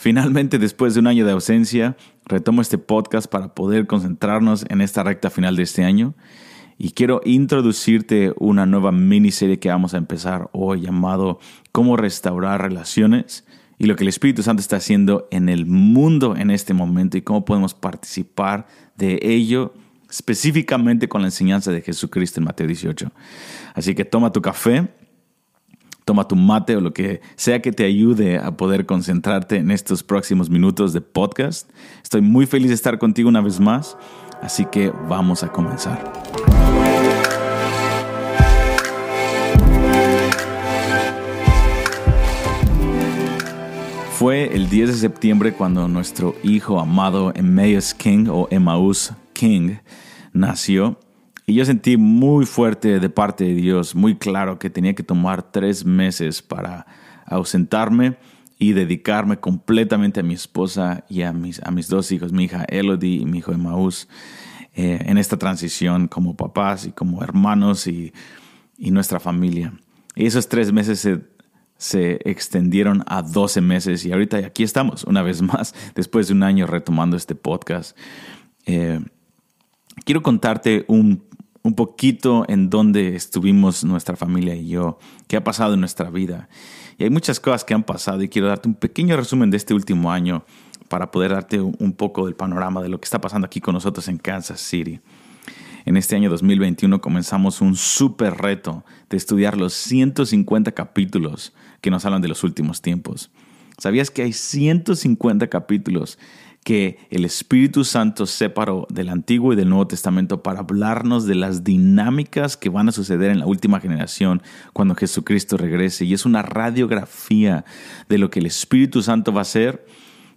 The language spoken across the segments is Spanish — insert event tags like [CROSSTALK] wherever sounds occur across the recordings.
Finalmente, después de un año de ausencia, retomo este podcast para poder concentrarnos en esta recta final de este año. Y quiero introducirte una nueva miniserie que vamos a empezar hoy llamado Cómo restaurar relaciones y lo que el Espíritu Santo está haciendo en el mundo en este momento y cómo podemos participar de ello específicamente con la enseñanza de Jesucristo en Mateo 18. Así que toma tu café toma tu mate o lo que sea que te ayude a poder concentrarte en estos próximos minutos de podcast. Estoy muy feliz de estar contigo una vez más, así que vamos a comenzar. Fue el 10 de septiembre cuando nuestro hijo amado Emmaus King o Emmaus King nació y yo sentí muy fuerte de parte de Dios, muy claro que tenía que tomar tres meses para ausentarme y dedicarme completamente a mi esposa y a mis, a mis dos hijos, mi hija Elodie y mi hijo Emmaus, eh, en esta transición como papás y como hermanos y, y nuestra familia. Y esos tres meses se, se extendieron a 12 meses y ahorita aquí estamos una vez más, [LAUGHS] después de un año retomando este podcast. Eh, quiero contarte un un poquito en dónde estuvimos nuestra familia y yo, qué ha pasado en nuestra vida. Y hay muchas cosas que han pasado y quiero darte un pequeño resumen de este último año para poder darte un poco del panorama de lo que está pasando aquí con nosotros en Kansas City. En este año 2021 comenzamos un súper reto de estudiar los 150 capítulos que nos hablan de los últimos tiempos. ¿Sabías que hay 150 capítulos que el Espíritu Santo separó del Antiguo y del Nuevo Testamento para hablarnos de las dinámicas que van a suceder en la última generación cuando Jesucristo regrese. Y es una radiografía de lo que el Espíritu Santo va a hacer,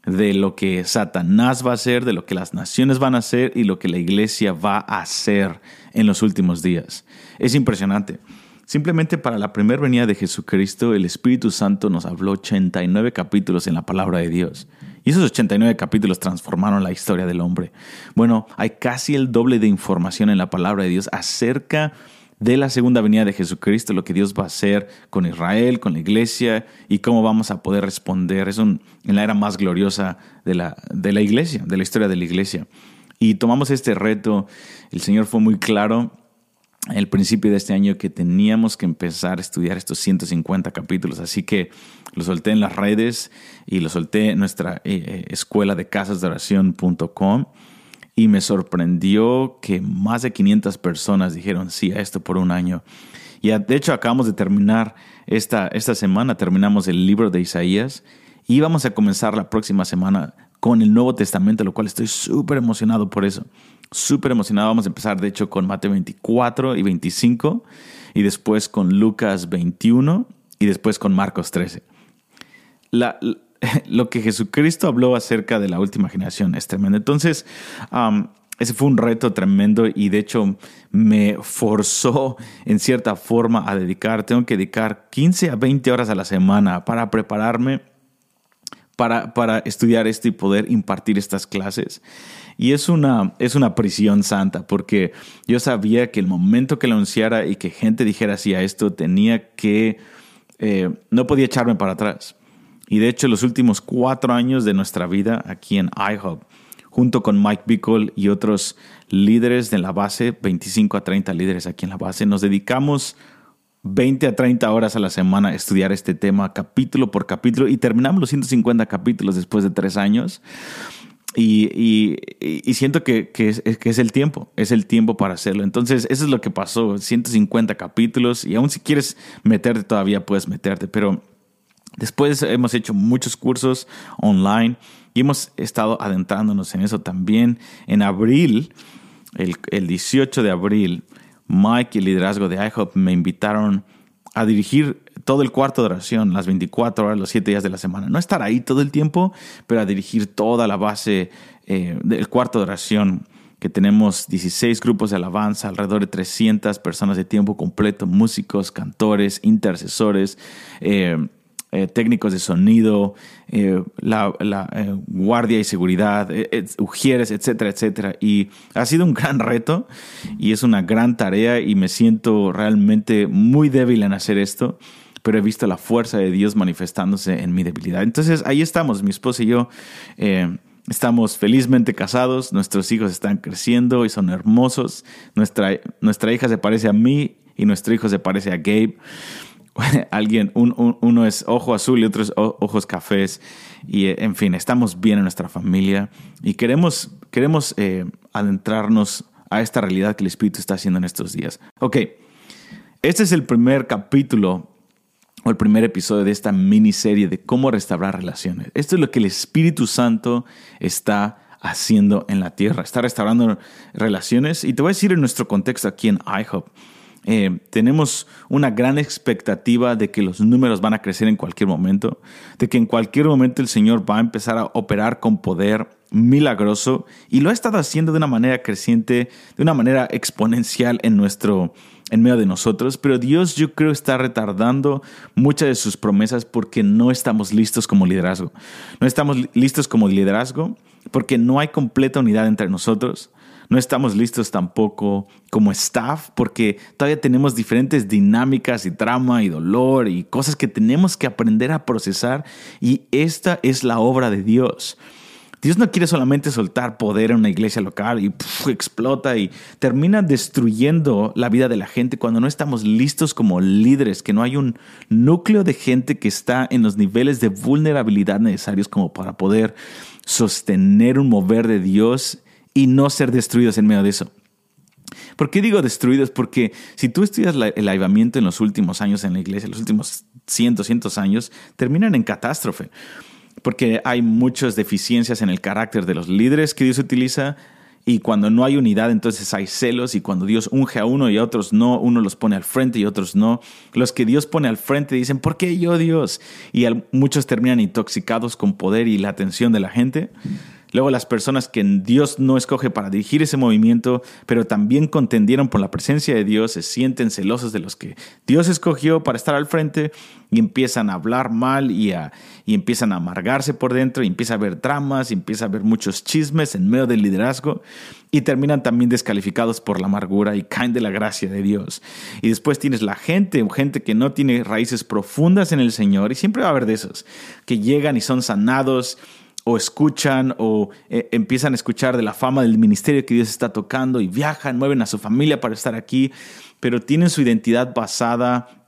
de lo que Satanás va a hacer, de lo que las naciones van a hacer y lo que la iglesia va a hacer en los últimos días. Es impresionante. Simplemente para la primera venida de Jesucristo, el Espíritu Santo nos habló 89 capítulos en la palabra de Dios. Y esos 89 capítulos transformaron la historia del hombre. Bueno, hay casi el doble de información en la palabra de Dios acerca de la segunda venida de Jesucristo, lo que Dios va a hacer con Israel, con la iglesia y cómo vamos a poder responder. Es en la era más gloriosa de la, de la iglesia, de la historia de la iglesia. Y tomamos este reto, el Señor fue muy claro el principio de este año que teníamos que empezar a estudiar estos 150 capítulos. Así que lo solté en las redes y lo solté en nuestra eh, eh, escuela de casas de oración.com y me sorprendió que más de 500 personas dijeron sí a esto por un año. Y de hecho acabamos de terminar esta, esta semana, terminamos el libro de Isaías y vamos a comenzar la próxima semana con el Nuevo Testamento, lo cual estoy súper emocionado por eso súper emocionado. Vamos a empezar, de hecho, con Mateo 24 y 25, y después con Lucas 21, y después con Marcos 13. [LAUGHS] lo que Jesucristo habló acerca de la última generación es tremendo. Entonces, ese fue un reto tremendo y de hecho me forzó en cierta forma a dedicar, tengo que dedicar 15 a 20 horas a la semana para prepararme para, para estudiar esto y poder impartir estas clases. Y es una, es una prisión santa, porque yo sabía que el momento que lo anunciara y que gente dijera así a esto, tenía que, eh, no podía echarme para atrás. Y de hecho, los últimos cuatro años de nuestra vida aquí en iHub, junto con Mike Bickle y otros líderes de la base, 25 a 30 líderes aquí en la base, nos dedicamos 20 a 30 horas a la semana estudiar este tema capítulo por capítulo y terminamos los 150 capítulos después de tres años. Y, siento que, es, el tiempo, es el tiempo para hacerlo. Entonces, eso es lo que pasó, 150 capítulos y aún si quieres meterte todavía puedes meterte, pero después hemos hecho muchos cursos online y hemos estado adentrándonos en eso también. En abril, el 18 de abril, Mike y el liderazgo de IHOP me invitaron a dirigir todo el cuarto de oración, las 24 horas, los 7 días de la semana. No estar ahí todo el tiempo, pero a dirigir toda la base eh, del cuarto de oración, que tenemos 16 grupos de alabanza, alrededor de 300 personas de tiempo completo, músicos, cantores, intercesores. Eh, eh, técnicos de sonido, eh, la, eh, guardia y seguridad, ujieres, etcétera, etcétera. Y ha sido un gran reto y es una gran tarea y me siento realmente muy débil en hacer esto. pero he visto la fuerza de Dios manifestándose en mi debilidad. Entonces ahí estamos, mi esposa y yo. Estamos felizmente casados, nuestros hijos están creciendo y son hermosos. Nuestra, nuestra hija se parece a mí y nuestro hijo se parece a Gabe. [LAUGHS] Alguien, uno es ojo azul y otro es ojos cafés. Y eh, en fin, estamos bien en nuestra familia y queremos, queremos eh, adentrarnos a esta realidad que el Espíritu está haciendo en estos días. Ok, este es el primer capítulo o el primer episodio de esta miniserie de cómo restaurar relaciones. Esto es lo que el Espíritu Santo está haciendo en la tierra. Está restaurando relaciones y te voy a decir en nuestro contexto aquí en IHOP. Eh, tenemos una gran expectativa de que los números van a crecer en cualquier momento, de que en cualquier momento el Señor va a empezar a operar con poder milagroso y lo ha estado haciendo de una manera creciente, de una manera exponencial en nuestro en medio de nosotros, pero Dios yo creo está retardando muchas de sus promesas porque no estamos listos como liderazgo. No estamos listos como liderazgo porque no hay completa unidad entre nosotros. No estamos listos tampoco como staff porque todavía tenemos diferentes dinámicas y trama y dolor y cosas que tenemos que aprender a procesar y esta es la obra de Dios. Dios no quiere solamente soltar poder en una iglesia local y explota y termina destruyendo la vida de la gente cuando no estamos listos como líderes, que no hay un núcleo de gente que está en los niveles de vulnerabilidad necesarios como para poder sostener un mover de Dios y no ser destruidos en medio de eso. ¿Por qué digo destruidos? Porque si tú estudias el avivamiento en los últimos años en la iglesia, los últimos cientos, cientos años, terminan en catástrofe porque hay muchas deficiencias en el carácter de los líderes que Dios utiliza. Y cuando no hay unidad, entonces hay celos. Y cuando Dios unge a uno y a otros no, uno los pone al frente y otros no. Los que Dios pone al frente dicen, ¿por qué yo Dios? Y muchos terminan intoxicados con poder y la atención de la gente. Luego las personas que Dios no escoge para dirigir ese movimiento, pero también contendieron por la presencia de Dios, se sienten celosos de los que Dios escogió para estar al frente y empiezan a hablar mal y, a, y empiezan a amargarse por dentro y empieza a haber dramas y empieza a haber muchos chismes en medio del liderazgo y terminan también descalificados por la amargura y caen de la gracia de Dios. Y después tienes la gente, gente que no tiene raíces profundas en el Señor y siempre va a haber de esos que llegan y son sanados o escuchan o eh, empiezan a escuchar de la fama del ministerio que Dios está tocando y viajan, mueven a su familia para estar aquí, pero tienen su identidad basada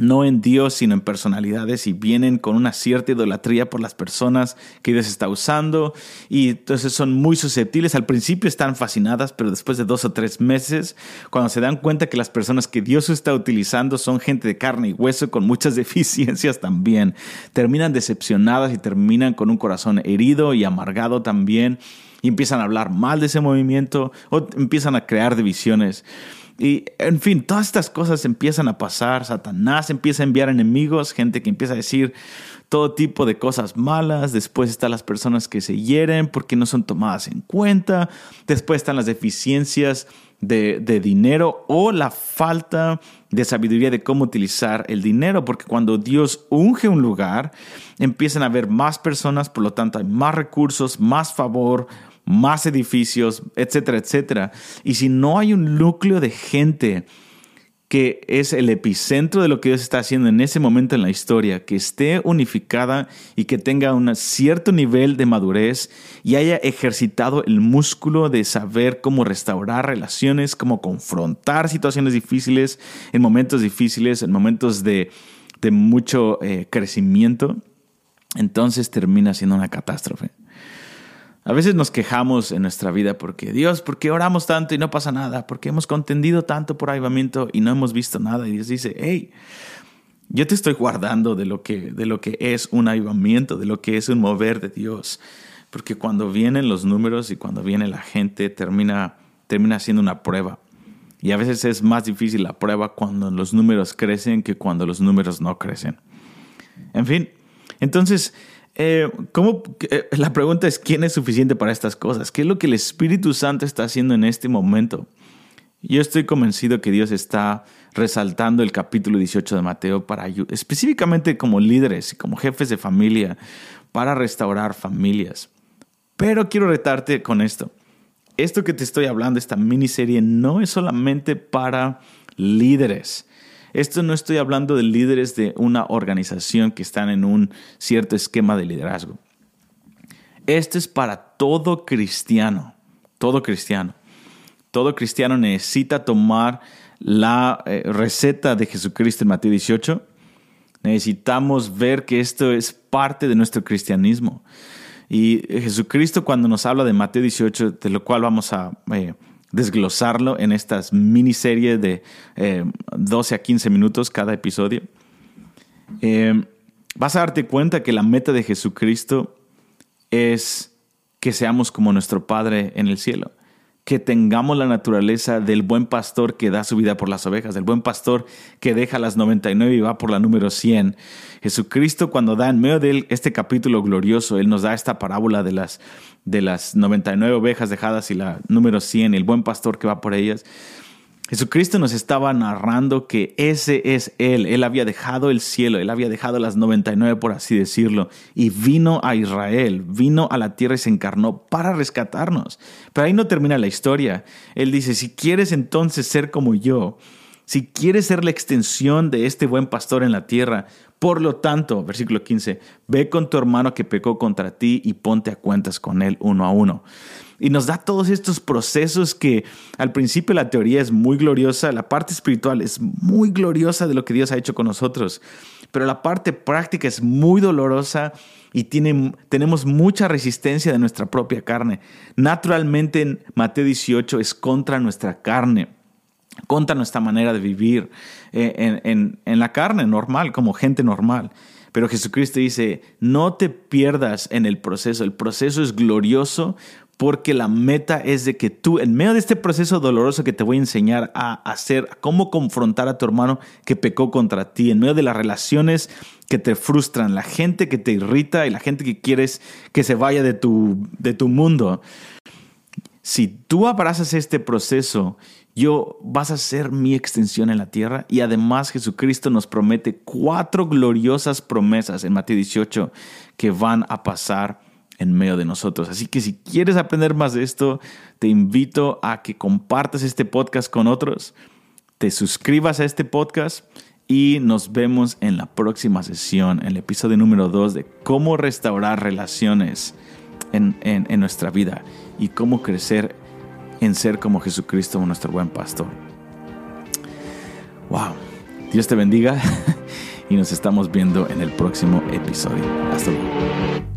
no en Dios, sino en personalidades y vienen con una cierta idolatría por las personas que Dios está usando y entonces son muy susceptibles. Al principio están fascinadas, pero después de dos o tres meses, cuando se dan cuenta que las personas que Dios está utilizando son gente de carne y hueso con muchas [LAUGHS] deficiencias también, terminan decepcionadas y terminan con un corazón herido y amargado también y empiezan a hablar mal de ese movimiento o empiezan a crear divisiones. Y en fin, todas estas cosas empiezan a pasar. Satanás empieza a enviar enemigos, gente que empieza a decir todo tipo de cosas malas. Después están las personas que se hieren porque no son tomadas en cuenta. Después están las deficiencias de, de dinero o la falta de sabiduría de cómo utilizar el dinero. Porque cuando Dios unge un lugar, empiezan a haber más personas, por lo tanto hay más recursos, más favor más edificios, etcétera, etcétera. Y si no hay un núcleo de gente que es el epicentro de lo que Dios está haciendo en ese momento en la historia, que esté unificada y que tenga un cierto nivel de madurez y haya ejercitado el músculo de saber cómo restaurar relaciones, cómo confrontar situaciones difíciles, en momentos difíciles, en momentos de, mucho eh, crecimiento, entonces termina siendo una catástrofe. A veces nos quejamos en nuestra vida porque, Dios, ¿por qué oramos tanto y no pasa nada? Porque hemos contendido tanto por avivamiento y no hemos visto nada. Y Dios dice, hey, yo te estoy guardando de lo que, de lo que es un avivamiento, de lo que es un mover de Dios. Porque cuando vienen los números y cuando viene la gente, termina, termina siendo una prueba. Y a veces es más difícil la prueba cuando los números crecen que cuando los números no crecen. En fin, entonces eh, ¿cómo, eh, la pregunta es, ¿quién es suficiente para estas cosas? ¿Qué es lo que el Espíritu Santo está haciendo en este momento? Yo estoy convencido que Dios está resaltando el capítulo 18 de Mateo para específicamente como líderes y como jefes de familia para restaurar familias. Pero quiero retarte con esto. Esto que te estoy hablando, esta miniserie, no es solamente para líderes. Esto no estoy hablando de líderes de una organización que están en un cierto esquema de liderazgo. Esto es para todo cristiano, todo cristiano. Todo cristiano necesita tomar la eh, receta de Jesucristo en Mateo 18. Necesitamos ver que esto es parte de nuestro cristianismo. Y Jesucristo cuando nos habla de Mateo 18, de lo cual vamos a eh, desglosarlo en estas miniseries de 12 eh, a 15 minutos cada episodio, vas a darte cuenta que la meta de Jesucristo es que seamos como nuestro Padre en el cielo que tengamos la naturaleza del buen pastor que da su vida por las ovejas, del buen pastor que deja las 99 y va por la número 100. Jesucristo cuando da en medio de este capítulo glorioso, Él nos da esta parábola de las, de las 99 ovejas dejadas y la número 100, el buen pastor que va por ellas. Jesucristo nos estaba narrando que ese es Él. Él había dejado el cielo, Él había dejado las 99, por así decirlo, y vino a Israel, vino a la tierra y se encarnó para rescatarnos. Pero ahí no termina la historia. Él dice, si quieres entonces ser como yo, si quieres ser la extensión de este buen pastor en la tierra, por lo tanto, versículo 15, ve con tu hermano que pecó contra ti y ponte a cuentas con él uno a uno. Y nos da todos estos procesos que al principio la teoría es muy gloriosa, la parte espiritual es muy gloriosa de lo que Dios ha hecho con nosotros, pero la parte práctica es muy dolorosa y tiene, tenemos mucha resistencia de nuestra propia carne. Naturalmente en Mateo 18 es contra nuestra carne contra nuestra manera de vivir eh, en, en, la carne normal, como gente normal. Pero Jesucristo dice, no te pierdas en el proceso. El proceso es glorioso porque la meta es de que tú, en medio de este proceso doloroso que te voy a enseñar a hacer, cómo confrontar a tu hermano que pecó contra ti, en medio de las relaciones que te frustran, la gente que te irrita y la gente que quieres que se vaya de tu, de tu mundo. Si tú abrazas este proceso, yo vas a ser mi extensión en la tierra y además Jesucristo nos promete cuatro gloriosas promesas en Mateo 18 que van a pasar en medio de nosotros. Así que si quieres aprender más de esto, te invito a que compartas este podcast con otros, te suscribas a este podcast y nos vemos en la próxima sesión, en el episodio número 2 de cómo restaurar relaciones en, en nuestra vida y cómo crecer en ser como Jesucristo, nuestro buen pastor. Wow, Dios te bendiga [LAUGHS] y nos estamos viendo en el próximo episodio. Hasta luego.